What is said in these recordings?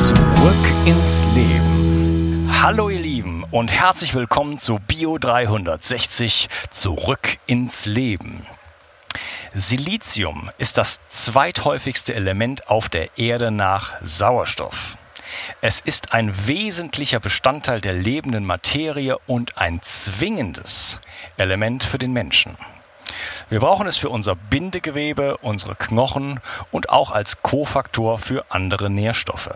Zurück ins Leben. Hallo ihr Lieben und herzlich willkommen zu Bio 360 Zurück ins Leben. Silizium ist das zweithäufigste Element auf der Erde nach Sauerstoff. Es ist ein wesentlicher Bestandteil der lebenden Materie und ein zwingendes Element für den Menschen. Wir brauchen es für unser Bindegewebe, unsere Knochen und auch als Kofaktor für andere Nährstoffe.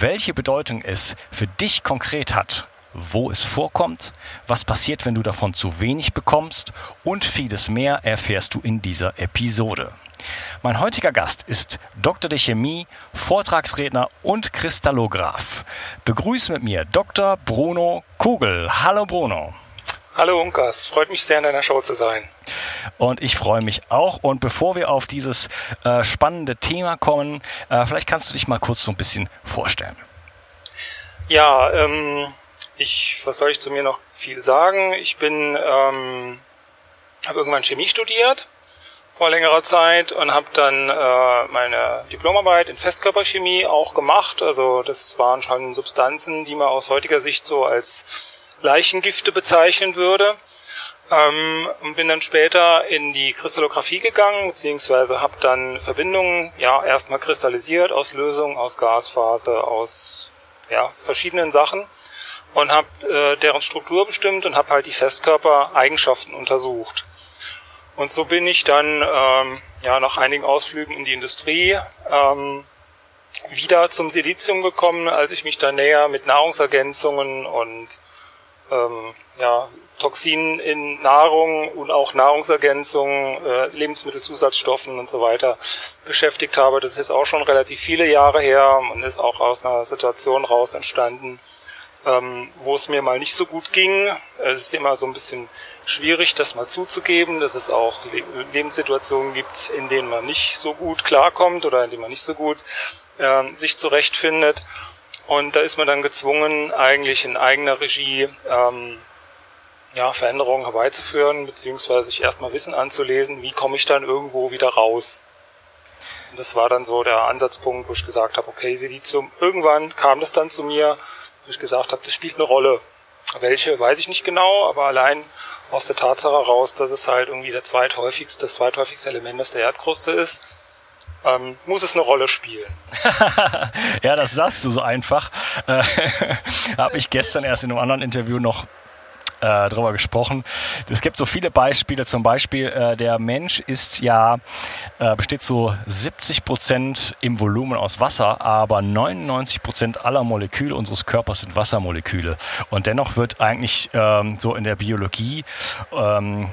Welche Bedeutung es für dich konkret hat, wo es vorkommt, was passiert, wenn du davon zu wenig bekommst und vieles mehr erfährst du in dieser Episode. Mein heutiger Gast ist Dr. der Chemie, Vortragsredner und Kristallograph. Begrüße mit mir Dr. Bruno Kugel. Hallo Bruno. Hallo Unkas, freut mich sehr in deiner Show zu sein. Und ich freue mich auch. Und bevor wir auf dieses äh, spannende Thema kommen, äh, vielleicht kannst du dich mal kurz so ein bisschen vorstellen. Ja, ähm, ich, was soll ich zu mir noch viel sagen? Ich bin, ähm, habe irgendwann Chemie studiert vor längerer Zeit und habe dann äh, meine Diplomarbeit in Festkörperchemie auch gemacht. Also das waren schon Substanzen, die man aus heutiger Sicht so als Leichengifte bezeichnen würde. Ähm, und bin dann später in die Kristallographie gegangen, beziehungsweise habe dann Verbindungen ja erstmal kristallisiert aus Lösungen, aus Gasphase, aus ja, verschiedenen Sachen und habe äh, deren Struktur bestimmt und habe halt die Festkörpereigenschaften untersucht. Und so bin ich dann ähm, ja nach einigen Ausflügen in die Industrie ähm, wieder zum Silizium gekommen, als ich mich dann näher mit Nahrungsergänzungen und ähm, ja, Toxinen in Nahrung und auch Nahrungsergänzungen, äh, Lebensmittelzusatzstoffen und so weiter beschäftigt habe. Das ist auch schon relativ viele Jahre her und ist auch aus einer Situation raus entstanden, ähm, wo es mir mal nicht so gut ging. Es ist immer so ein bisschen schwierig, das mal zuzugeben, dass es auch Lebenssituationen gibt, in denen man nicht so gut klarkommt oder in denen man nicht so gut äh, sich zurechtfindet. Und da ist man dann gezwungen, eigentlich in eigener Regie ähm, ja, Veränderungen herbeizuführen, beziehungsweise sich erstmal Wissen anzulesen, wie komme ich dann irgendwo wieder raus. Und das war dann so der Ansatzpunkt, wo ich gesagt habe, okay, Silizium, irgendwann kam das dann zu mir, wo ich gesagt habe, das spielt eine Rolle. Welche, weiß ich nicht genau, aber allein aus der Tatsache heraus, dass es halt irgendwie der zweithäufigste, das zweithäufigste Element auf der Erdkruste ist, ähm, muss es eine Rolle spielen. ja, das sagst du so einfach. Äh, Habe ich gestern erst in einem anderen Interview noch äh, drüber gesprochen. Es gibt so viele Beispiele. Zum Beispiel äh, der Mensch ist ja äh, besteht so 70 Prozent im Volumen aus Wasser, aber 99 Prozent aller Moleküle unseres Körpers sind Wassermoleküle. Und dennoch wird eigentlich ähm, so in der Biologie ähm,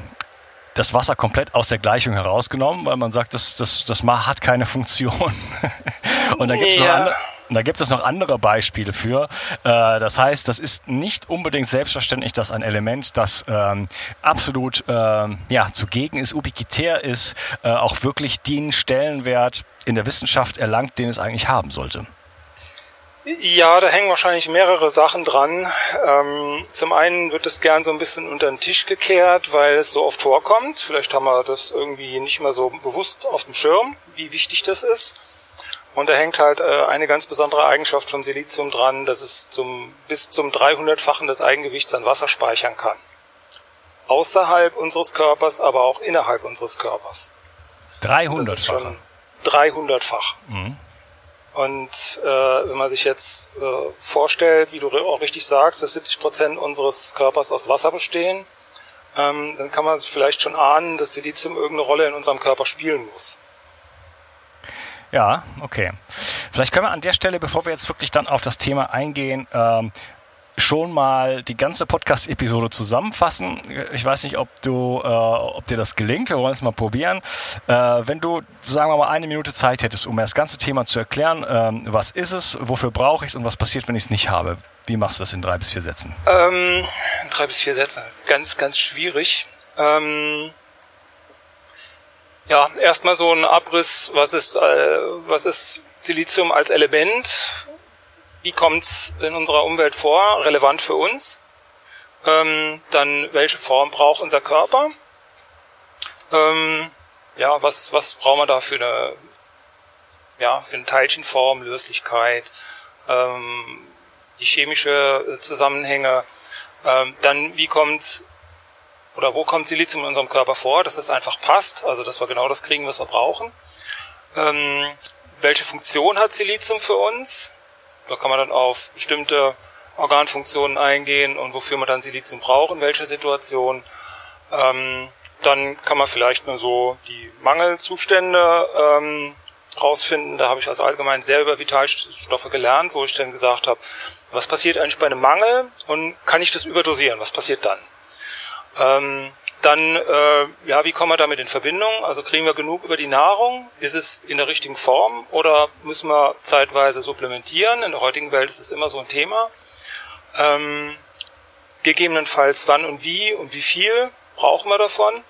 das Wasser komplett aus der Gleichung herausgenommen, weil man sagt, das, das, das hat keine Funktion. Und dann gibt es ja. da gibt es noch andere Beispiele für. Äh, das heißt, das ist nicht unbedingt selbstverständlich, dass ein Element, das ähm, absolut ähm, ja, zugegen ist, ubiquitär ist, äh, auch wirklich den Stellenwert in der Wissenschaft erlangt, den es eigentlich haben sollte. Ja, da hängen wahrscheinlich mehrere Sachen dran. Ähm, zum einen wird es gern so ein bisschen unter den Tisch gekehrt, weil es so oft vorkommt. Vielleicht haben wir das irgendwie nicht mehr so bewusst auf dem Schirm, wie wichtig das ist. Und da hängt halt äh, eine ganz besondere Eigenschaft vom Silizium dran, dass es zum, bis zum 300-fachen des Eigengewichts an Wasser speichern kann. Außerhalb unseres Körpers, aber auch innerhalb unseres Körpers. 300-fach? 300-fach. Mhm. Und äh, wenn man sich jetzt äh, vorstellt, wie du auch richtig sagst, dass 70 Prozent unseres Körpers aus Wasser bestehen, ähm, dann kann man vielleicht schon ahnen, dass Silizium irgendeine Rolle in unserem Körper spielen muss. Ja, okay. Vielleicht können wir an der Stelle, bevor wir jetzt wirklich dann auf das Thema eingehen, ähm, schon mal die ganze Podcast-Episode zusammenfassen. Ich weiß nicht, ob du, äh, ob dir das gelingt. Wir wollen es mal probieren. Äh, wenn du, sagen wir mal, eine Minute Zeit hättest, um mir das ganze Thema zu erklären, ähm, was ist es, wofür brauche ich es und was passiert, wenn ich es nicht habe. Wie machst du das in drei bis vier Sätzen? Ähm, in drei bis vier Sätzen. Ganz, ganz schwierig. Ähm, ja, erstmal so ein Abriss, was ist, äh, was ist Silizium als Element? Wie kommt es in unserer Umwelt vor? Relevant für uns? Ähm, dann, welche Form braucht unser Körper? Ähm, ja, was, was brauchen wir da für eine, ja, für eine Teilchenform, Löslichkeit, ähm, die chemische Zusammenhänge. Ähm, dann, wie kommt oder wo kommt Silizium in unserem Körper vor, dass es einfach passt, also dass wir genau das kriegen, was wir brauchen. Ähm, welche Funktion hat Silizium für uns? Da kann man dann auf bestimmte Organfunktionen eingehen und wofür man dann Silizium braucht, in welcher Situation. Ähm, dann kann man vielleicht nur so die Mangelzustände ähm, rausfinden. Da habe ich also allgemein sehr über Vitalstoffe gelernt, wo ich dann gesagt habe, was passiert eigentlich bei einem Mangel und kann ich das überdosieren? Was passiert dann? Ähm, dann, äh, ja, wie kommen wir damit in Verbindung? Also kriegen wir genug über die Nahrung? Ist es in der richtigen Form oder müssen wir zeitweise supplementieren? In der heutigen Welt ist es immer so ein Thema. Ähm, gegebenenfalls wann und wie und wie viel brauchen wir davon?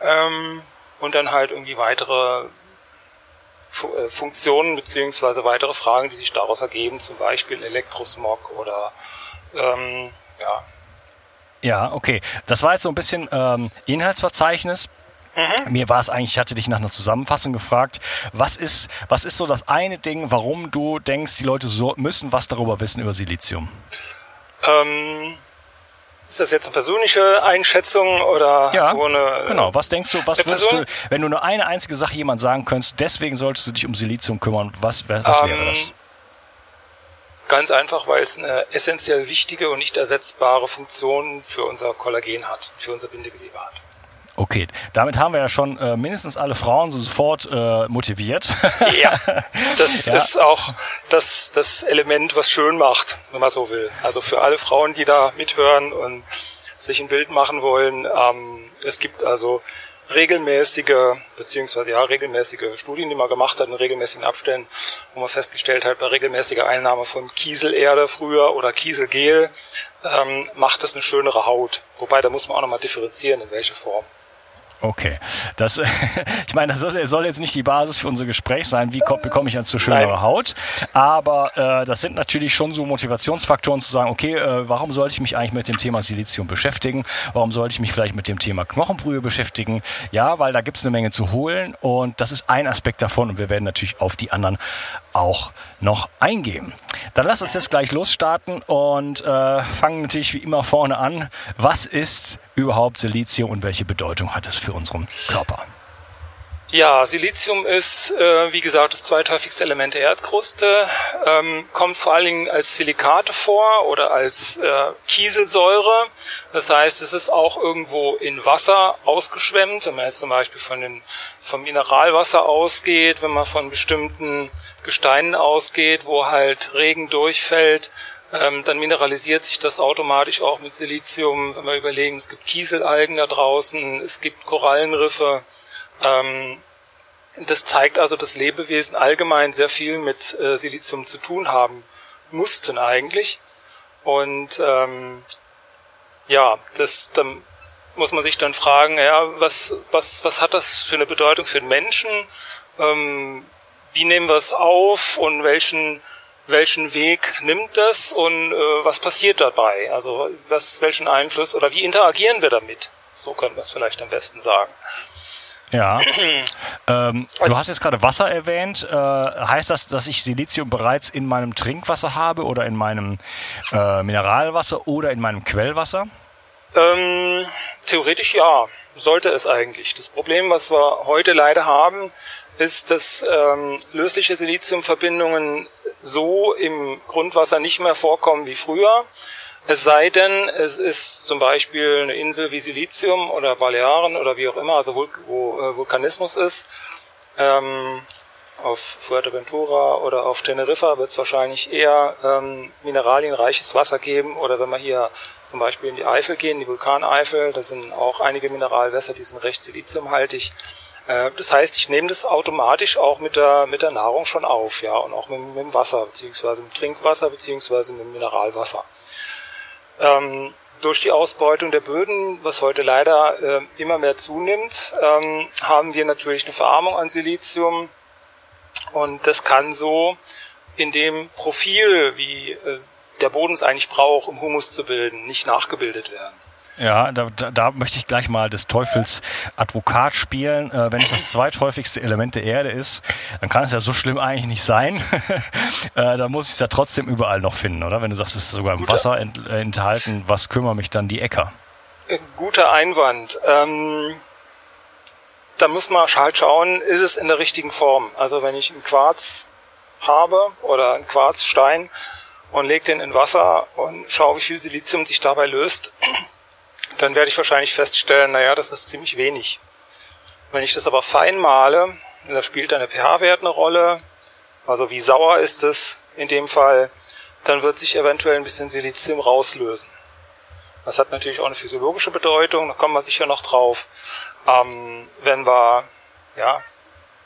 Ähm, und dann halt irgendwie weitere äh, Funktionen beziehungsweise weitere Fragen, die sich daraus ergeben, zum Beispiel Elektrosmog oder ähm, ja, ja, okay. Das war jetzt so ein bisschen ähm, Inhaltsverzeichnis. Mhm. Mir war es eigentlich, ich hatte dich nach einer Zusammenfassung gefragt, was ist, was ist so das eine Ding, warum du denkst, die Leute so müssen was darüber wissen über Silizium? Ähm, ist das jetzt eine persönliche Einschätzung oder ja, so eine? Genau, was denkst du, was würdest du, wenn du nur eine einzige Sache jemand sagen könntest, deswegen solltest du dich um Silizium kümmern, was, was ähm, wäre das? Ganz einfach, weil es eine essentiell wichtige und nicht ersetzbare Funktion für unser Kollagen hat, für unser Bindegewebe hat. Okay, damit haben wir ja schon äh, mindestens alle Frauen sofort äh, motiviert. Ja, das ja. ist auch das, das Element, was schön macht, wenn man so will. Also für alle Frauen, die da mithören und sich ein Bild machen wollen, ähm, es gibt also regelmäßige, beziehungsweise ja, regelmäßige Studien, die man gemacht hat in regelmäßigen Abständen, wo man festgestellt hat, bei regelmäßiger Einnahme von Kieselerde früher oder Kieselgel ähm, macht es eine schönere Haut. Wobei, da muss man auch nochmal differenzieren, in welche Form. Okay, das, ich meine, das soll jetzt nicht die Basis für unser Gespräch sein, wie bekomme ich eine zu schönere Haut, aber äh, das sind natürlich schon so Motivationsfaktoren zu sagen, okay, äh, warum sollte ich mich eigentlich mit dem Thema Silizium beschäftigen? Warum sollte ich mich vielleicht mit dem Thema Knochenbrühe beschäftigen? Ja, weil da gibt es eine Menge zu holen und das ist ein Aspekt davon und wir werden natürlich auf die anderen auch noch eingehen. Dann lass uns jetzt gleich losstarten und äh, fangen natürlich wie immer vorne an. Was ist überhaupt Silizium und welche Bedeutung hat es für unseren Körper? Ja, Silizium ist, äh, wie gesagt, das zweithäufigste Element der Erdkruste, ähm, kommt vor allen Dingen als Silikate vor oder als äh, Kieselsäure. Das heißt, es ist auch irgendwo in Wasser ausgeschwemmt, wenn man jetzt zum Beispiel von den, vom Mineralwasser ausgeht, wenn man von bestimmten Gesteinen ausgeht, wo halt Regen durchfällt, ähm, dann mineralisiert sich das automatisch auch mit Silizium. Wenn wir überlegen, es gibt Kieselalgen da draußen, es gibt Korallenriffe, ähm, das zeigt also, dass Lebewesen allgemein sehr viel mit äh, Silizium zu tun haben mussten eigentlich. Und ähm, ja, das dann muss man sich dann fragen, ja, was, was, was hat das für eine Bedeutung für den Menschen? Ähm, wie nehmen wir es auf und welchen, welchen Weg nimmt das und äh, was passiert dabei? Also was, welchen Einfluss oder wie interagieren wir damit? So können wir es vielleicht am besten sagen. Ja. ähm, du hast jetzt gerade Wasser erwähnt. Äh, heißt das, dass ich Silizium bereits in meinem Trinkwasser habe oder in meinem äh, Mineralwasser oder in meinem Quellwasser? Ähm, theoretisch ja, sollte es eigentlich. Das Problem, was wir heute leider haben, ist, dass ähm, lösliche Siliziumverbindungen so im Grundwasser nicht mehr vorkommen wie früher. Es sei denn, es ist zum Beispiel eine Insel wie Silizium oder Balearen oder wie auch immer, also wo, wo äh, Vulkanismus ist. Ähm, auf Fuerteventura oder auf Teneriffa wird es wahrscheinlich eher ähm, mineralienreiches Wasser geben. Oder wenn wir hier zum Beispiel in die Eifel gehen, die Vulkaneifel, da sind auch einige Mineralwässer, die sind recht siliziumhaltig. Äh, das heißt, ich nehme das automatisch auch mit der, mit der Nahrung schon auf, ja, und auch mit, mit dem Wasser, beziehungsweise mit Trinkwasser, beziehungsweise mit Mineralwasser. Ähm, durch die Ausbeutung der Böden, was heute leider äh, immer mehr zunimmt, ähm, haben wir natürlich eine Verarmung an Silizium. Und das kann so in dem Profil, wie äh, der Boden es eigentlich braucht, um Humus zu bilden, nicht nachgebildet werden. Ja, da, da, da möchte ich gleich mal des Teufels Advokat spielen. Äh, wenn es das zweithäufigste Element der Erde ist, dann kann es ja so schlimm eigentlich nicht sein. äh, da muss ich es ja trotzdem überall noch finden, oder? Wenn du sagst, es ist sogar im Guter. Wasser ent, äh, enthalten, was kümmern mich dann die Äcker? Äh, guter Einwand. Ähm, da muss man halt schauen, ist es in der richtigen Form? Also wenn ich einen Quarz habe oder einen Quarzstein und lege den in Wasser und schaue, wie viel Silizium sich dabei löst, dann werde ich wahrscheinlich feststellen, naja, das ist ziemlich wenig. Wenn ich das aber fein male, da spielt dann der pH-Wert eine Rolle, also wie sauer ist es in dem Fall, dann wird sich eventuell ein bisschen Silizium rauslösen. Das hat natürlich auch eine physiologische Bedeutung, da kommen wir sicher noch drauf. Ähm, wenn wir, ja,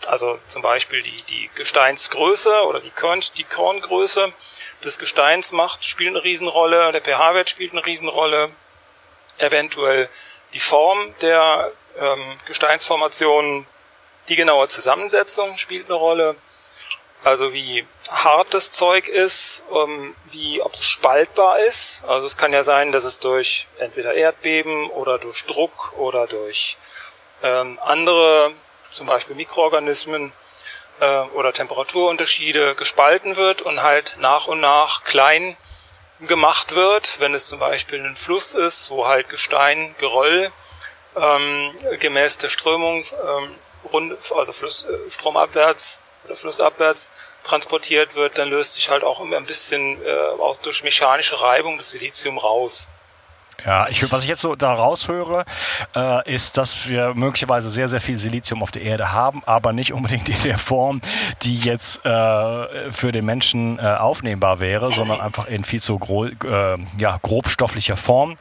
also zum Beispiel die, die Gesteinsgröße oder die, Korn, die Korngröße des Gesteins macht, spielt eine Riesenrolle, der pH-Wert spielt eine Riesenrolle, eventuell die Form der ähm, Gesteinsformation, die genaue Zusammensetzung spielt eine Rolle. Also wie hart das Zeug ist, ähm, wie ob es spaltbar ist. Also es kann ja sein, dass es durch entweder Erdbeben oder durch Druck oder durch ähm, andere, zum Beispiel Mikroorganismen äh, oder Temperaturunterschiede gespalten wird und halt nach und nach klein gemacht wird, wenn es zum Beispiel ein Fluss ist, wo halt Gestein, Geröll ähm, gemäß der Strömung, ähm, rund, also Fluss, äh, stromabwärts oder flussabwärts transportiert wird, dann löst sich halt auch immer ein bisschen äh, auch durch mechanische Reibung das Silizium raus. Ja, ich, was ich jetzt so da raushöre, äh, ist, dass wir möglicherweise sehr, sehr viel Silizium auf der Erde haben, aber nicht unbedingt in der Form, die jetzt äh, für den Menschen äh, aufnehmbar wäre, sondern einfach in viel zu gro äh, ja, grobstofflicher Form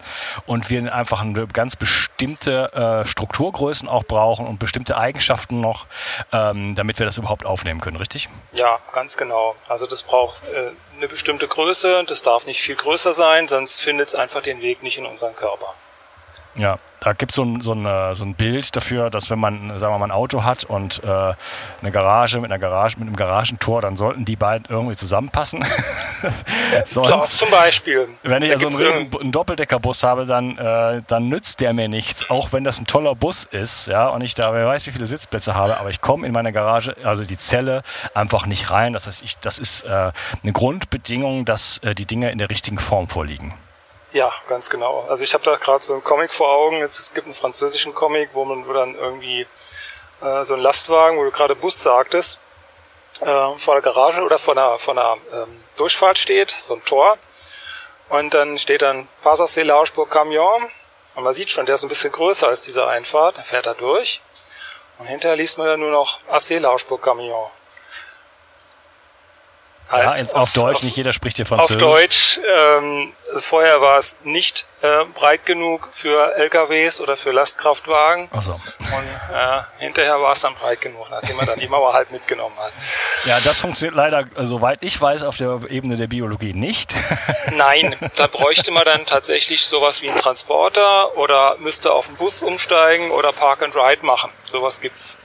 und wir einfach eine ganz bestimmte äh, Strukturgrößen auch brauchen und bestimmte Eigenschaften noch, ähm, damit wir das überhaupt aufnehmen können, richtig? Ja, ganz genau. Also das braucht äh, eine bestimmte Größe, das darf nicht viel größer sein, sonst findet es einfach den Weg nicht in unseren Körper. Ja, da gibt so es so, ein, äh, so ein Bild dafür, dass wenn man, sagen wir mal, ein Auto hat und äh, eine Garage mit einer Garage, mit einem Garagentor, dann sollten die beiden irgendwie zusammenpassen. Sonst, zum Beispiel. Wenn ich also einen, riesen, einen Doppeldeckerbus habe, dann, äh, dann nützt der mir nichts, auch wenn das ein toller Bus ist, ja, und ich da wer weiß, wie viele Sitzplätze habe, aber ich komme in meine Garage, also die Zelle, einfach nicht rein. Das heißt, ich, das ist äh, eine Grundbedingung, dass äh, die Dinge in der richtigen Form vorliegen. Ja, ganz genau. Also ich habe da gerade so einen Comic vor Augen. Es gibt einen französischen Comic, wo man wo dann irgendwie äh, so ein Lastwagen, wo du gerade Bus sagtest, äh, vor der Garage oder vor einer, vor einer ähm, Durchfahrt steht, so ein Tor. Und dann steht dann de pour Camion. Und man sieht schon, der ist ein bisschen größer als diese Einfahrt. Der fährt da durch. Und hinterher liest man dann nur noch Assez pour Camion. Heißt, ja, auf, auf, Deutsch, auf, nicht jeder spricht hier Französisch. Auf Deutsch, ähm, vorher war es nicht äh, breit genug für LKWs oder für Lastkraftwagen. Ach so. Und äh, hinterher war es dann breit genug, nachdem man dann die Mauer halt mitgenommen hat. Ja, das funktioniert leider, soweit ich weiß, auf der Ebene der Biologie nicht. Nein, da bräuchte man dann tatsächlich sowas wie einen Transporter oder müsste auf den Bus umsteigen oder Park and Ride machen. Sowas gibt's.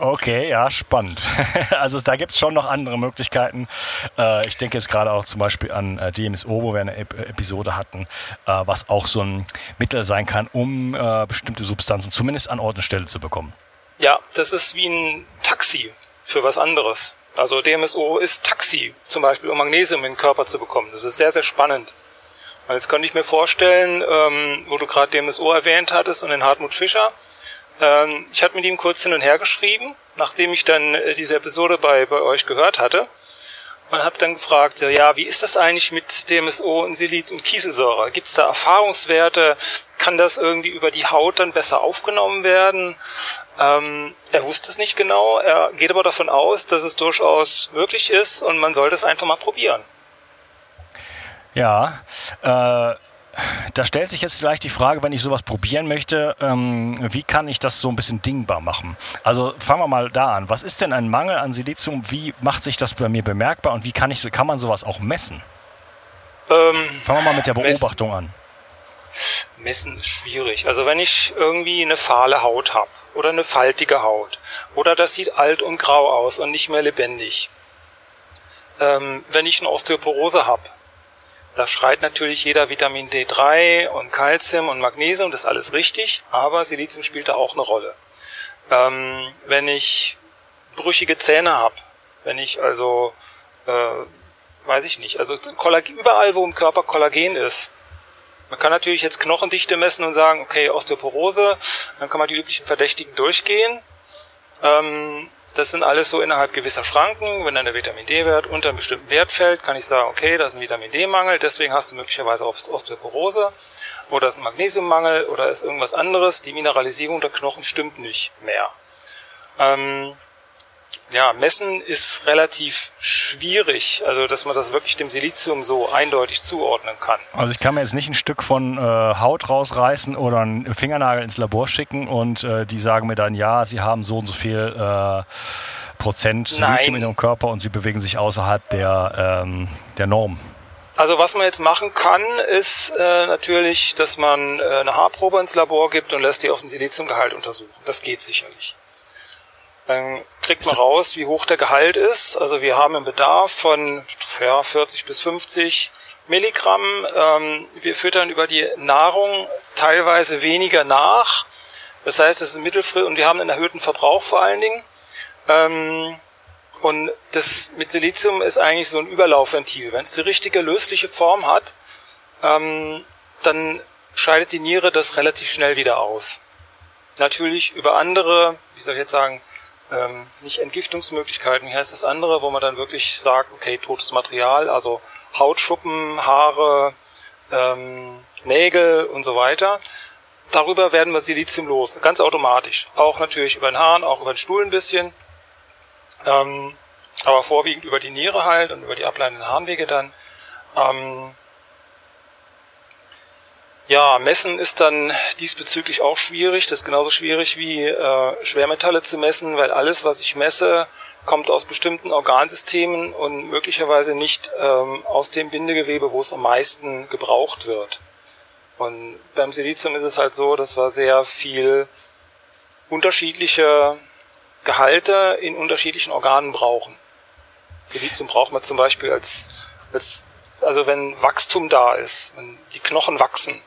Okay, ja, spannend. Also da gibt's schon noch andere Möglichkeiten. Äh, ich denke jetzt gerade auch zum Beispiel an äh, DMSO, wo wir eine Episode hatten, äh, was auch so ein Mittel sein kann, um bestimmte Substanzen zumindest an Ort und Stelle zu bekommen. Ja, das ist wie ein Taxi für was anderes. Also DMSO ist Taxi, zum Beispiel um Magnesium in den Körper zu bekommen. Das ist sehr, sehr spannend. Und jetzt könnte ich mir vorstellen, ähm, wo du gerade DMSO erwähnt hattest und den Hartmut Fischer, ähm, ich hatte mit ihm kurz hin und her geschrieben, nachdem ich dann äh, diese Episode bei, bei euch gehört hatte. Und habe dann gefragt, ja, wie ist das eigentlich mit DMSO und Silit und Kieselsäure? Gibt es da Erfahrungswerte? kann das irgendwie über die Haut dann besser aufgenommen werden? Ähm, er wusste es nicht genau, er geht aber davon aus, dass es durchaus möglich ist und man sollte es einfach mal probieren. Ja, äh, da stellt sich jetzt vielleicht die Frage, wenn ich sowas probieren möchte, ähm, wie kann ich das so ein bisschen dingbar machen? Also fangen wir mal da an. Was ist denn ein Mangel an Silizium? Wie macht sich das bei mir bemerkbar und wie kann, ich, kann man sowas auch messen? Ähm, fangen wir mal mit der Beobachtung messen, an. Messen ist schwierig. Also wenn ich irgendwie eine fahle Haut habe oder eine faltige Haut oder das sieht alt und grau aus und nicht mehr lebendig. Ähm, wenn ich eine Osteoporose habe, da schreit natürlich jeder Vitamin D3 und Calcium und Magnesium, das ist alles richtig, aber Silizium spielt da auch eine Rolle. Ähm, wenn ich brüchige Zähne habe, wenn ich also, äh, weiß ich nicht, also Kollagen, überall, wo im Körper Kollagen ist, man kann natürlich jetzt Knochendichte messen und sagen, okay, Osteoporose, dann kann man die üblichen Verdächtigen durchgehen. Ähm, das sind alles so innerhalb gewisser Schranken. Wenn dann der Vitamin D-Wert unter einem bestimmten Wert fällt, kann ich sagen, okay, da ist ein Vitamin D-Mangel, deswegen hast du möglicherweise Osteoporose oder ist ein Magnesiummangel oder ist irgendwas anderes. Die Mineralisierung der Knochen stimmt nicht mehr. Ähm, ja, messen ist relativ schwierig, also dass man das wirklich dem Silizium so eindeutig zuordnen kann. Also ich kann mir jetzt nicht ein Stück von äh, Haut rausreißen oder einen Fingernagel ins Labor schicken und äh, die sagen mir dann, ja, sie haben so und so viel äh, Prozent Silizium in ihrem Körper und sie bewegen sich außerhalb der, ähm, der Norm. Also was man jetzt machen kann, ist äh, natürlich, dass man äh, eine Haarprobe ins Labor gibt und lässt die auf den Siliziumgehalt untersuchen. Das geht sicherlich. Dann kriegt man raus, wie hoch der Gehalt ist. Also wir haben einen Bedarf von ja, 40 bis 50 Milligramm. Ähm, wir füttern über die Nahrung teilweise weniger nach. Das heißt, es ist mittelfristig und wir haben einen erhöhten Verbrauch vor allen Dingen. Ähm, und das mit Silizium ist eigentlich so ein Überlaufventil. Wenn es die richtige lösliche Form hat, ähm, dann scheidet die Niere das relativ schnell wieder aus. Natürlich über andere, wie soll ich jetzt sagen, ähm, nicht Entgiftungsmöglichkeiten, wie heißt das andere, wo man dann wirklich sagt, okay, totes Material, also Hautschuppen, Haare, ähm, Nägel und so weiter. Darüber werden wir Silizium los, ganz automatisch. Auch natürlich über den Hahn, auch über den Stuhl ein bisschen. Ähm, aber vorwiegend über die Niere halt und über die ableitenden Harnwege dann. Ähm, ja, messen ist dann diesbezüglich auch schwierig. Das ist genauso schwierig wie äh, Schwermetalle zu messen, weil alles, was ich messe, kommt aus bestimmten Organsystemen und möglicherweise nicht ähm, aus dem Bindegewebe, wo es am meisten gebraucht wird. Und beim Silizium ist es halt so, dass wir sehr viel unterschiedliche Gehalte in unterschiedlichen Organen brauchen. Silizium braucht man zum Beispiel als, als also wenn Wachstum da ist, wenn die Knochen wachsen,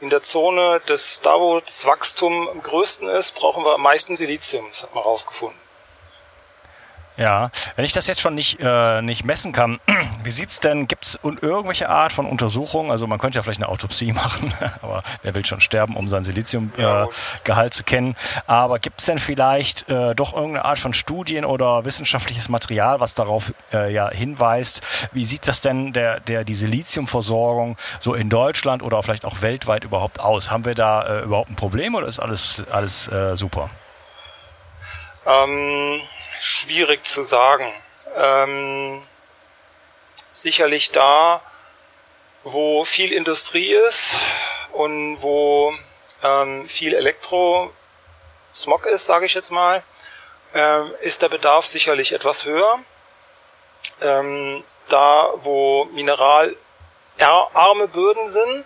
in der Zone des, da wo das Wachstum am größten ist, brauchen wir am meisten Silizium. Das hat man rausgefunden. Ja, wenn ich das jetzt schon nicht, äh, nicht messen kann, wie sieht's denn, gibt's irgendwelche Art von Untersuchung? Also man könnte ja vielleicht eine Autopsie machen, aber wer will schon sterben, um sein Siliziumgehalt äh, zu kennen. Aber gibt's denn vielleicht äh, doch irgendeine Art von Studien oder wissenschaftliches Material, was darauf äh, ja hinweist? Wie sieht das denn der, der die Siliziumversorgung so in Deutschland oder vielleicht auch weltweit überhaupt aus? Haben wir da äh, überhaupt ein Problem oder ist alles, alles äh, super? Ähm schwierig zu sagen. Ähm, sicherlich da, wo viel Industrie ist und wo ähm, viel Elektro-Smog ist, sage ich jetzt mal, ähm, ist der Bedarf sicherlich etwas höher. Ähm, da, wo mineralarme Böden sind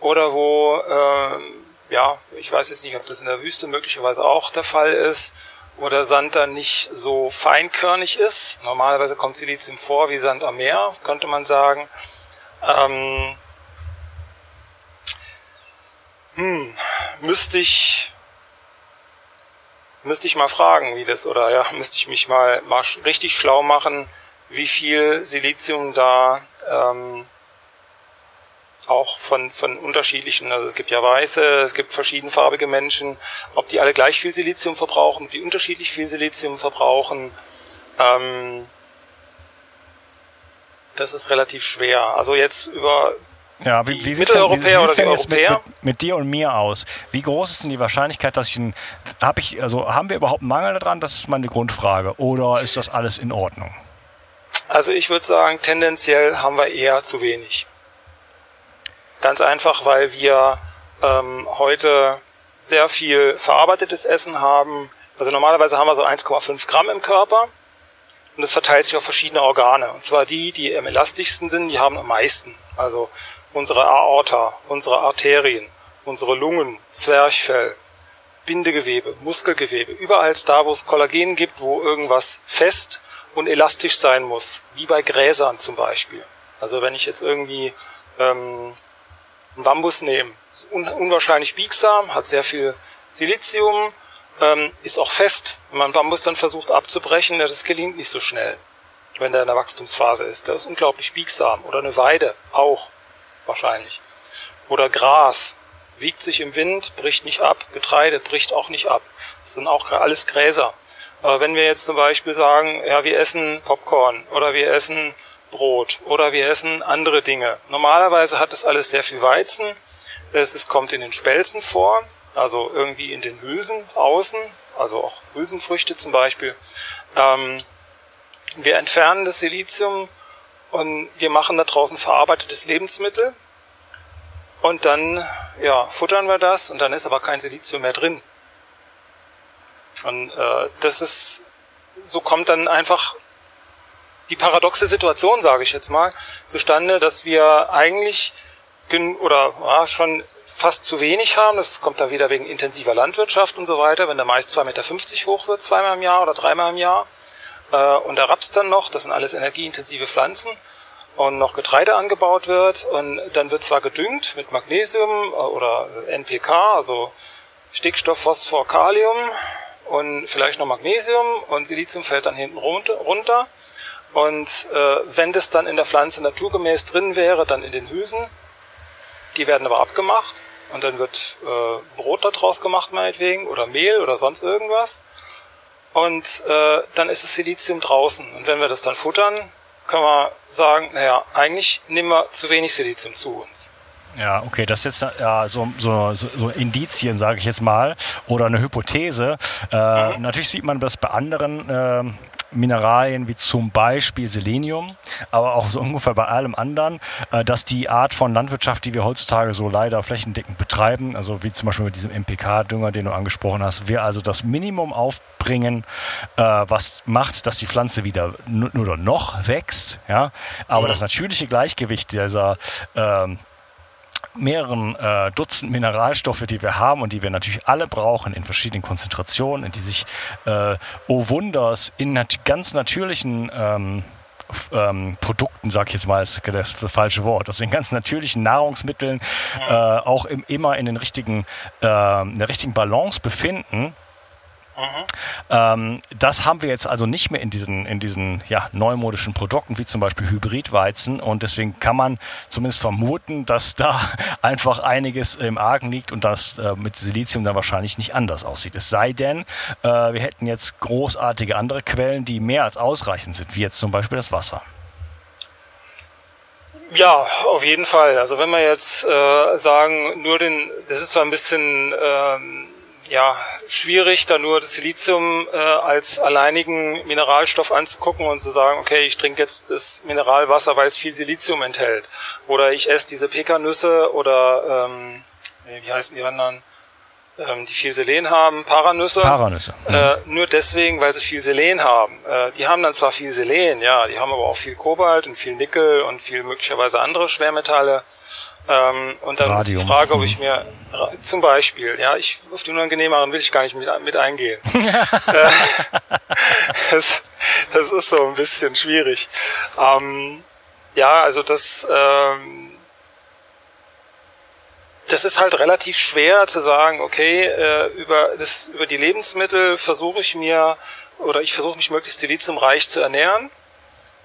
oder wo, ähm, ja, ich weiß jetzt nicht, ob das in der Wüste möglicherweise auch der Fall ist, wo der Sand dann nicht so feinkörnig ist. Normalerweise kommt Silizium vor wie Sand am Meer, könnte man sagen. Ähm, hm, müsste ich müsste ich mal fragen, wie das oder ja, müsste ich mich mal, mal richtig schlau machen, wie viel Silizium da ähm, auch von, von unterschiedlichen, also es gibt ja weiße, es gibt verschiedenfarbige Menschen, ob die alle gleich viel Silizium verbrauchen, ob die unterschiedlich viel Silizium verbrauchen, ähm, das ist relativ schwer. Also jetzt über Ja, wie, wie Mitteleuropäer oder die Europäer? Mit, mit, mit, dir und mir aus. Wie groß ist denn die Wahrscheinlichkeit, dass ich ein, habe ich, also haben wir überhaupt einen Mangel daran? Das ist meine Grundfrage. Oder ist das alles in Ordnung? Also ich würde sagen, tendenziell haben wir eher zu wenig. Ganz einfach, weil wir ähm, heute sehr viel verarbeitetes Essen haben. Also normalerweise haben wir so 1,5 Gramm im Körper und das verteilt sich auf verschiedene Organe. Und zwar die, die am elastischsten sind, die haben am meisten. Also unsere Aorta, unsere Arterien, unsere Lungen, Zwerchfell, Bindegewebe, Muskelgewebe, überall da, wo es Kollagen gibt, wo irgendwas fest und elastisch sein muss, wie bei Gräsern zum Beispiel. Also wenn ich jetzt irgendwie ähm, einen Bambus nehme, un unwahrscheinlich biegsam, hat sehr viel Silizium, ähm, ist auch fest. Wenn man Bambus dann versucht abzubrechen, das gelingt nicht so schnell, wenn der in der Wachstumsphase ist. Der ist unglaublich biegsam. Oder eine Weide auch wahrscheinlich. Oder Gras wiegt sich im Wind, bricht nicht ab. Getreide bricht auch nicht ab. Das sind auch alles Gräser. Aber wenn wir jetzt zum Beispiel sagen, ja, wir essen Popcorn oder wir essen Brot oder wir essen andere Dinge. Normalerweise hat das alles sehr viel Weizen. Es, es kommt in den Spelzen vor, also irgendwie in den Hülsen außen, also auch Hülsenfrüchte zum Beispiel. Ähm, wir entfernen das Silizium und wir machen da draußen verarbeitetes Lebensmittel und dann ja, futtern wir das und dann ist aber kein Silizium mehr drin. Und äh, das ist, so kommt dann einfach die paradoxe Situation, sage ich jetzt mal, zustande, dass wir eigentlich oder ja, schon fast zu wenig haben. Das kommt dann wieder wegen intensiver Landwirtschaft und so weiter. Wenn der Mais 2,50 Meter hoch wird, zweimal im Jahr oder dreimal im Jahr, äh, und der Raps dann noch, das sind alles energieintensive Pflanzen, und noch Getreide angebaut wird und dann wird zwar gedüngt mit Magnesium äh, oder NPK, also Stickstoff, Phosphor, Kalium und vielleicht noch Magnesium und Silizium fällt dann hinten runter. Und äh, wenn das dann in der Pflanze naturgemäß drin wäre, dann in den Hülsen, die werden aber abgemacht und dann wird äh, Brot daraus gemacht meinetwegen oder Mehl oder sonst irgendwas. Und äh, dann ist das Silizium draußen. Und wenn wir das dann futtern, können wir sagen, naja, eigentlich nehmen wir zu wenig Silizium zu uns. Ja, okay, das ist jetzt ja, so, so, so Indizien, sage ich jetzt mal, oder eine Hypothese. Äh, mhm. Natürlich sieht man das bei anderen äh, Mineralien wie zum Beispiel Selenium, aber auch so ungefähr bei allem anderen, äh, dass die Art von Landwirtschaft, die wir heutzutage so leider flächendeckend betreiben, also wie zum Beispiel mit diesem MPK-Dünger, den du angesprochen hast, wir also das Minimum aufbringen, äh, was macht, dass die Pflanze wieder nur noch wächst, ja, aber mhm. das natürliche Gleichgewicht dieser ähm, mehreren äh, Dutzend Mineralstoffe, die wir haben und die wir natürlich alle brauchen in verschiedenen Konzentrationen, die sich, äh, oh Wunders, in nat ganz natürlichen ähm, ähm, Produkten, sag ich jetzt mal, ist das, das falsche Wort, also in ganz natürlichen Nahrungsmitteln äh, auch im, immer in den richtigen, äh, in der richtigen Balance befinden Ähm, das haben wir jetzt also nicht mehr in diesen, in diesen ja, neumodischen Produkten, wie zum Beispiel Hybridweizen. Und deswegen kann man zumindest vermuten, dass da einfach einiges im Argen liegt und das äh, mit Silizium dann wahrscheinlich nicht anders aussieht. Es sei denn, äh, wir hätten jetzt großartige andere Quellen, die mehr als ausreichend sind, wie jetzt zum Beispiel das Wasser. Ja, auf jeden Fall. Also wenn wir jetzt äh, sagen, nur den, das ist zwar ein bisschen ähm, ja, schwierig, da nur das Silizium äh, als alleinigen Mineralstoff anzugucken und zu sagen, okay, ich trinke jetzt das Mineralwasser, weil es viel Silizium enthält. Oder ich esse diese Pekannüsse oder ähm, wie heißen die anderen? Ähm, die viel Selen haben, Paranüsse. Paranüsse. Äh, nur deswegen, weil sie viel Selen haben. Äh, die haben dann zwar viel Selen, ja, die haben aber auch viel Kobalt und viel Nickel und viel möglicherweise andere Schwermetalle. Ähm, und dann Radium. ist die Frage, ob ich mhm. mir zum Beispiel, ja, ich auf die unangenehmeren will ich gar nicht mit, mit eingehen. Äh, das, das ist so ein bisschen schwierig. Ähm, ja, also das, ähm, das ist halt relativ schwer zu sagen, okay, äh, über, das, über die Lebensmittel versuche ich mir oder ich versuche mich möglichst siliziumreich zu ernähren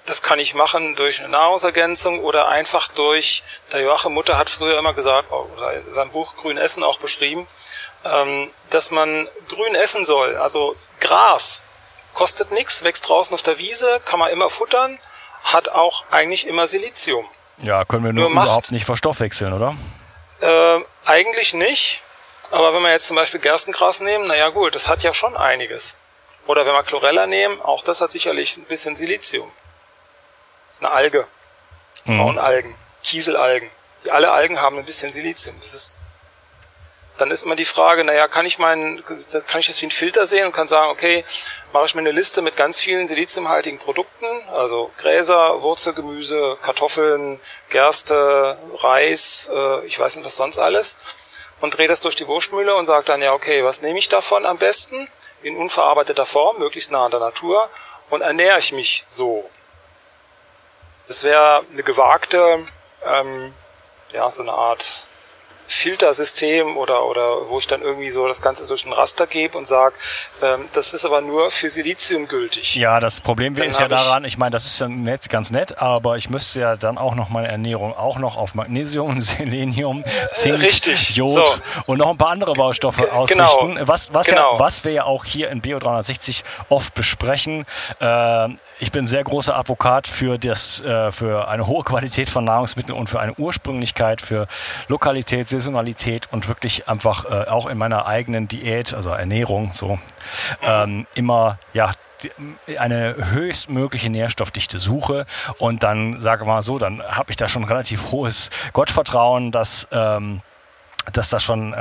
das kann ich machen durch eine Nahrungsergänzung oder einfach durch, der Joachim Mutter hat früher immer gesagt, oder sein Buch Grün Essen auch beschrieben, ähm, dass man grün essen soll. Also Gras kostet nichts, wächst draußen auf der Wiese, kann man immer futtern, hat auch eigentlich immer Silizium. Ja, können wir nur, nur überhaupt nicht verstoffwechseln, oder? Äh, eigentlich nicht. Aber wenn wir jetzt zum Beispiel Gerstengras nehmen, naja gut, das hat ja schon einiges. Oder wenn wir Chlorella nehmen, auch das hat sicherlich ein bisschen Silizium. Das ist eine Alge. Mhm. Braunalgen, Kieselalgen. Die alle Algen haben ein bisschen Silizium. Das ist dann ist immer die Frage, naja, kann ich meinen, kann ich das wie ein Filter sehen und kann sagen, okay, mache ich mir eine Liste mit ganz vielen siliziumhaltigen Produkten, also Gräser, Wurzelgemüse, Kartoffeln, Gerste, Reis, äh, ich weiß nicht was sonst alles, und drehe das durch die Wurstmühle und sage dann, ja, okay, was nehme ich davon am besten? In unverarbeiteter Form, möglichst nah an der Natur, und ernähre ich mich so. Das wäre eine gewagte, ähm, ja, so eine Art Filtersystem oder, oder wo ich dann irgendwie so das Ganze durch ein Raster gebe und sage, ähm, das ist aber nur für Silizium gültig. Ja, das Problem dann ist ja daran, ich meine, das ist ja nett, ganz nett, aber ich müsste ja dann auch noch meine Ernährung auch noch auf Magnesium, Selenium, Zink, Richtig. Jod so. und noch ein paar andere Baustoffe genau. ausrichten. Was, was, genau. ja, was wir ja auch hier in Bio 360 oft besprechen. Äh, ich bin sehr großer Advokat für das, äh, für eine hohe Qualität von Nahrungsmitteln und für eine Ursprünglichkeit, für Lokalität, Saisonalität und wirklich einfach äh, auch in meiner eigenen Diät, also Ernährung, so ähm, immer ja eine höchstmögliche nährstoffdichte Suche und dann sage mal so, dann habe ich da schon relativ hohes Gottvertrauen, dass ähm, dass da schon äh,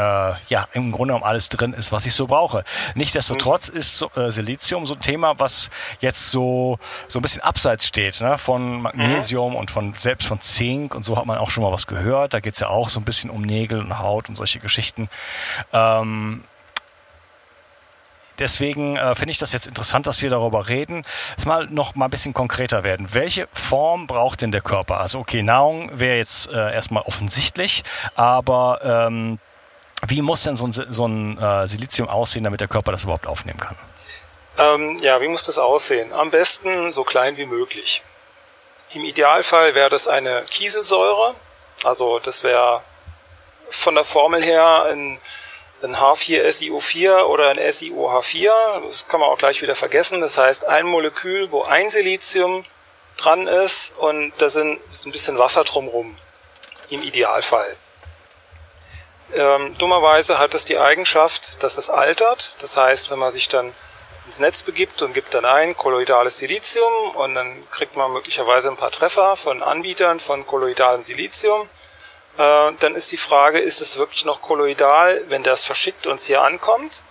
ja im Grunde genommen alles drin ist, was ich so brauche. Nichtsdestotrotz mhm. ist so, äh, Silizium so ein Thema, was jetzt so so ein bisschen abseits steht ne? von Magnesium mhm. und von selbst von Zink und so hat man auch schon mal was gehört. Da geht's ja auch so ein bisschen um Nägel und Haut und solche Geschichten. Ähm, deswegen äh, finde ich das jetzt interessant, dass wir darüber reden. Jetzt mal noch mal ein bisschen konkreter werden. Welche Form braucht denn der Körper? Also okay, Nahrung wäre jetzt äh, erstmal offensichtlich, aber ähm, wie muss denn so ein, so ein äh, Silizium aussehen, damit der Körper das überhaupt aufnehmen kann? Ähm, ja, wie muss das aussehen? Am besten so klein wie möglich. Im Idealfall wäre das eine Kieselsäure, also das wäre von der Formel her ein ein H4SiO4 oder ein SiOH4. Das kann man auch gleich wieder vergessen. Das heißt, ein Molekül, wo ein Silizium dran ist und da sind, ist ein bisschen Wasser drumrum. Im Idealfall. Ähm, dummerweise hat es die Eigenschaft, dass es altert. Das heißt, wenn man sich dann ins Netz begibt und gibt dann ein kolloidales Silizium und dann kriegt man möglicherweise ein paar Treffer von Anbietern von kolloidalem Silizium äh, dann ist die Frage, ist es wirklich noch kolloidal, wenn das verschickt uns hier ankommt?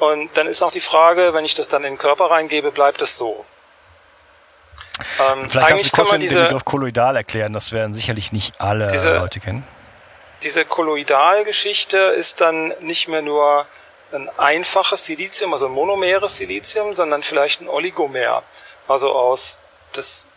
Und dann ist auch die Frage, wenn ich das dann in den Körper reingebe, bleibt es so. Ähm, Vielleicht kannst du kurz kann den Begriff kolloidal erklären, das werden sicherlich nicht alle diese, Leute kennen. Diese Kolloidalgeschichte ist dann nicht mehr nur ein einfaches Silizium, also ein monomeres Silizium, sondern vielleicht ein Oligomer. Also aus das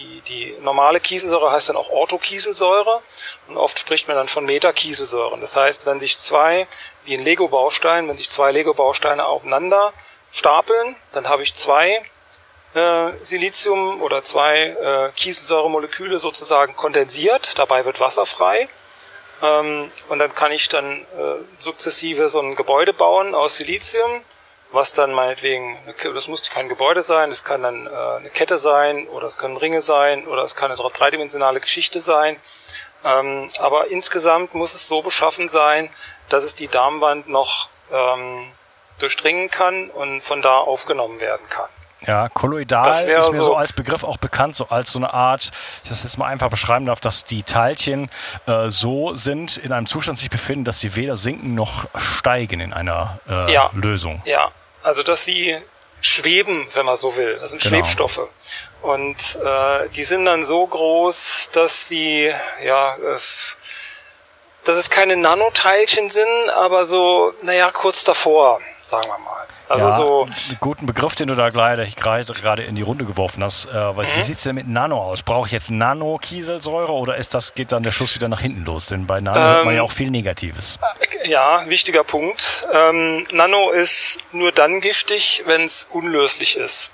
die, die normale Kieselsäure heißt dann auch Orthokieselsäure und oft spricht man dann von Metakieselsäuren. Das heißt, wenn sich zwei, wie ein Lego-Baustein, wenn sich zwei Lego-Bausteine aufeinander stapeln, dann habe ich zwei äh, Silizium oder zwei äh, Kieselsäuremoleküle sozusagen kondensiert, dabei wird Wasser frei. Ähm, und dann kann ich dann äh, sukzessive so ein Gebäude bauen aus Silizium was dann meinetwegen, das muss kein Gebäude sein, es kann dann äh, eine Kette sein oder es können Ringe sein oder es kann eine dreidimensionale Geschichte sein. Ähm, aber insgesamt muss es so beschaffen sein, dass es die Darmwand noch ähm, durchdringen kann und von da aufgenommen werden kann. Ja, kolloidal ist mir so, so, als Begriff auch bekannt, so als so eine Art, ich das jetzt mal einfach beschreiben darf, dass die Teilchen äh, so sind, in einem Zustand sich befinden, dass sie weder sinken noch steigen in einer äh, ja, Lösung. Ja, also dass sie schweben, wenn man so will. Das sind genau. Schwebstoffe. Und äh, die sind dann so groß, dass sie, ja, äh, dass es keine Nanoteilchen sind, aber so, naja, kurz davor, sagen wir mal. Also ja, so. Einen guten Begriff, den du da gerade, gerade in die Runde geworfen hast. Äh, mhm. Wie sieht's denn mit Nano aus? Brauche ich jetzt Nano-Kieselsäure oder ist das, geht dann der Schuss wieder nach hinten los? Denn bei Nano ähm, hört man ja ähm, auch viel Negatives. Ja, wichtiger Punkt. Ähm, Nano ist nur dann giftig, wenn es unlöslich ist.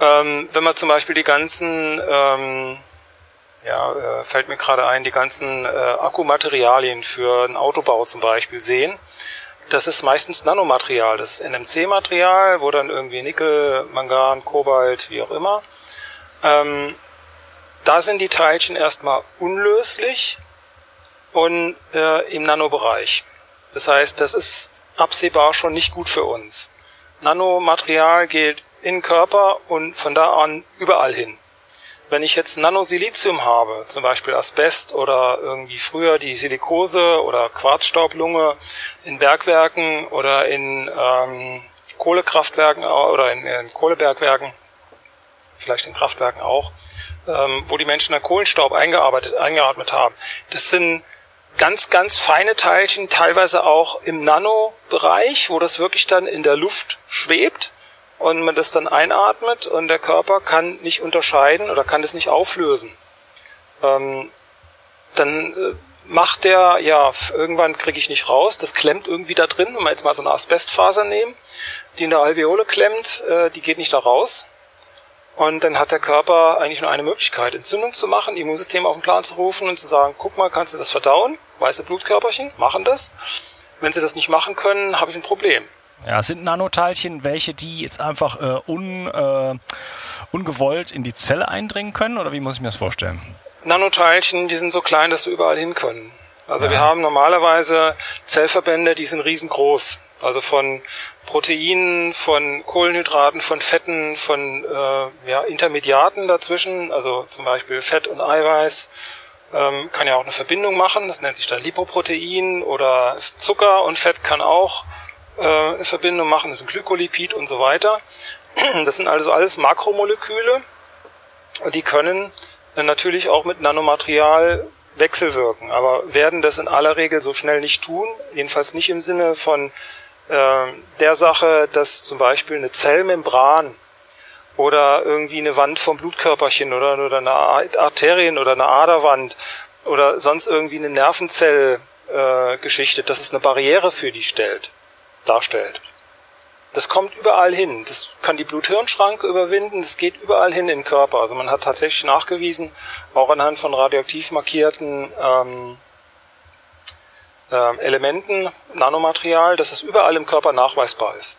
Ähm, wenn man zum Beispiel die ganzen, ähm, ja, äh, fällt mir gerade ein, die ganzen äh, Akkumaterialien für einen Autobau zum Beispiel sehen, das ist meistens Nanomaterial. Das ist NMC-Material, wo dann irgendwie Nickel, Mangan, Kobalt, wie auch immer. Ähm, da sind die Teilchen erstmal unlöslich und äh, im Nanobereich. Das heißt, das ist absehbar schon nicht gut für uns. Nanomaterial geht in den Körper und von da an überall hin. Wenn ich jetzt Nanosilizium habe, zum Beispiel Asbest oder irgendwie früher die Silikose oder Quarzstaublunge in Bergwerken oder in ähm, Kohlekraftwerken oder in, in Kohlebergwerken, vielleicht in Kraftwerken auch, ähm, wo die Menschen dann Kohlenstaub eingearbeitet, eingeatmet haben. Das sind ganz, ganz feine Teilchen, teilweise auch im Nanobereich, wo das wirklich dann in der Luft schwebt und man das dann einatmet und der Körper kann nicht unterscheiden oder kann das nicht auflösen. Ähm, dann äh, macht der, ja, irgendwann kriege ich nicht raus, das klemmt irgendwie da drin, wenn wir jetzt mal so eine Asbestfaser nehmen, die in der Alveole klemmt, äh, die geht nicht da raus. Und dann hat der Körper eigentlich nur eine Möglichkeit, Entzündung zu machen, Immunsystem auf den Plan zu rufen und zu sagen, guck mal, kannst du das verdauen? Weiße Blutkörperchen machen das. Wenn sie das nicht machen können, habe ich ein Problem. Ja, es sind Nanoteilchen, welche die jetzt einfach äh, un, äh, ungewollt in die Zelle eindringen können? Oder wie muss ich mir das vorstellen? Nanoteilchen, die sind so klein, dass sie überall hin können. Also ja. wir haben normalerweise Zellverbände, die sind riesengroß. Also von Proteinen, von Kohlenhydraten, von Fetten, von äh, ja, Intermediaten dazwischen, also zum Beispiel Fett und Eiweiß, ähm, kann ja auch eine Verbindung machen, das nennt sich dann Lipoprotein oder Zucker und Fett kann auch äh, Verbindung machen, das ist ein Glykolipid und so weiter. Das sind also alles Makromoleküle. Die können äh, natürlich auch mit Nanomaterial wechselwirken, aber werden das in aller Regel so schnell nicht tun, jedenfalls nicht im Sinne von äh, der Sache, dass zum Beispiel eine Zellmembran oder irgendwie eine Wand vom Blutkörperchen oder, oder eine Arterien oder eine Aderwand oder sonst irgendwie eine Nervenzellgeschichte, äh, dass es eine Barriere für die stellt, darstellt. Das kommt überall hin. Das kann die Blut-Hirn-Schranke überwinden. Das geht überall hin in den Körper. Also man hat tatsächlich nachgewiesen, auch anhand von radioaktiv markierten ähm, ähm, Elementen, Nanomaterial, dass es überall im Körper nachweisbar ist.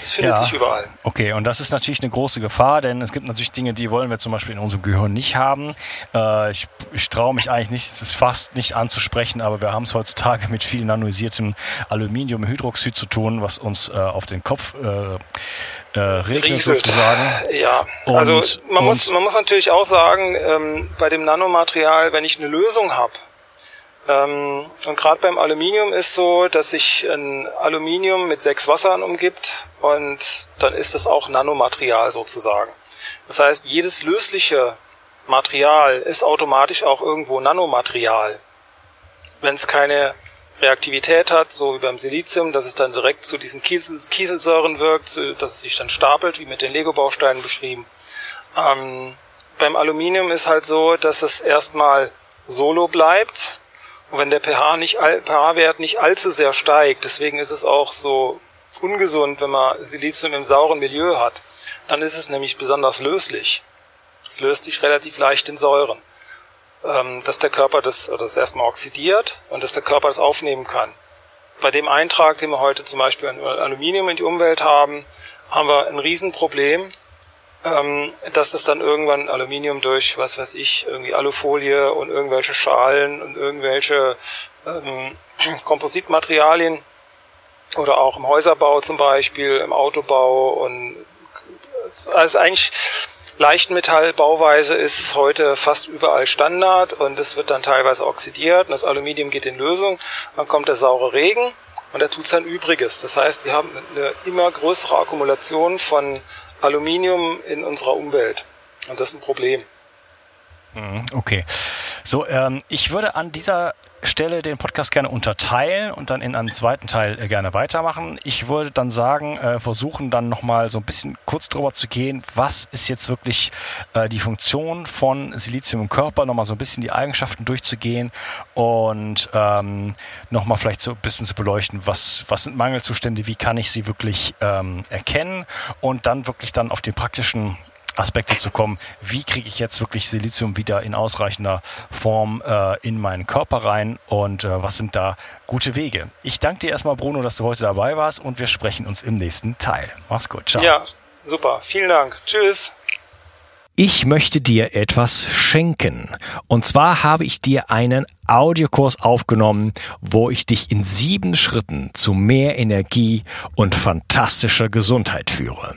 Das findet ja, sich überall. Okay, und das ist natürlich eine große Gefahr, denn es gibt natürlich Dinge, die wollen wir zum Beispiel in unserem Gehirn nicht haben. Äh, ich, ich traue mich eigentlich nicht, es ist fast nicht anzusprechen, aber wir haben es heutzutage mit viel nanoisiertem Aluminiumhydroxid zu tun, was uns äh, auf den Kopf äh, äh, regnet Rieselt. sozusagen. Ja, und, also man muss, man muss natürlich auch sagen, ähm, bei dem Nanomaterial, wenn ich eine Lösung habe, und gerade beim Aluminium ist so, dass sich ein Aluminium mit sechs Wassern umgibt und dann ist es auch Nanomaterial sozusagen. Das heißt, jedes lösliche Material ist automatisch auch irgendwo Nanomaterial. Wenn es keine Reaktivität hat, so wie beim Silizium, dass es dann direkt zu diesen Kiesel Kieselsäuren wirkt, dass es sich dann stapelt, wie mit den Lego-Bausteinen beschrieben. Ähm, beim Aluminium ist halt so, dass es erstmal solo bleibt, und wenn der pH nicht, pH-Wert nicht allzu sehr steigt, deswegen ist es auch so ungesund, wenn man Silizium im sauren Milieu hat, dann ist es nämlich besonders löslich. Es löst sich relativ leicht in Säuren. Ähm, dass der Körper das, oder das erstmal oxidiert und dass der Körper das aufnehmen kann. Bei dem Eintrag, den wir heute zum Beispiel an Aluminium in die Umwelt haben, haben wir ein Riesenproblem, ähm, dass es dann irgendwann Aluminium durch, was weiß ich, irgendwie Alufolie und irgendwelche Schalen und irgendwelche ähm, Kompositmaterialien oder auch im Häuserbau zum Beispiel, im Autobau und also eigentlich Leichtmetallbauweise ist heute fast überall Standard und es wird dann teilweise oxidiert und das Aluminium geht in Lösung, dann kommt der saure Regen und er tut sein Übriges. Das heißt, wir haben eine immer größere Akkumulation von Aluminium in unserer Umwelt. Und das ist ein Problem. Mhm, okay. So, ähm, ich würde an dieser Stelle den Podcast gerne unterteilen und dann in einem zweiten Teil äh, gerne weitermachen. Ich würde dann sagen, äh, versuchen dann nochmal so ein bisschen kurz drüber zu gehen, was ist jetzt wirklich äh, die Funktion von Silizium im Körper, nochmal so ein bisschen die Eigenschaften durchzugehen und ähm, nochmal vielleicht so ein bisschen zu beleuchten, was, was sind Mangelzustände, wie kann ich sie wirklich ähm, erkennen und dann wirklich dann auf den praktischen Aspekte zu kommen. Wie kriege ich jetzt wirklich Silizium wieder in ausreichender Form äh, in meinen Körper rein und äh, was sind da gute Wege? Ich danke dir erstmal, Bruno, dass du heute dabei warst und wir sprechen uns im nächsten Teil. Mach's gut. Ciao. Ja, super. Vielen Dank. Tschüss. Ich möchte dir etwas schenken. Und zwar habe ich dir einen Audiokurs aufgenommen, wo ich dich in sieben Schritten zu mehr Energie und fantastischer Gesundheit führe.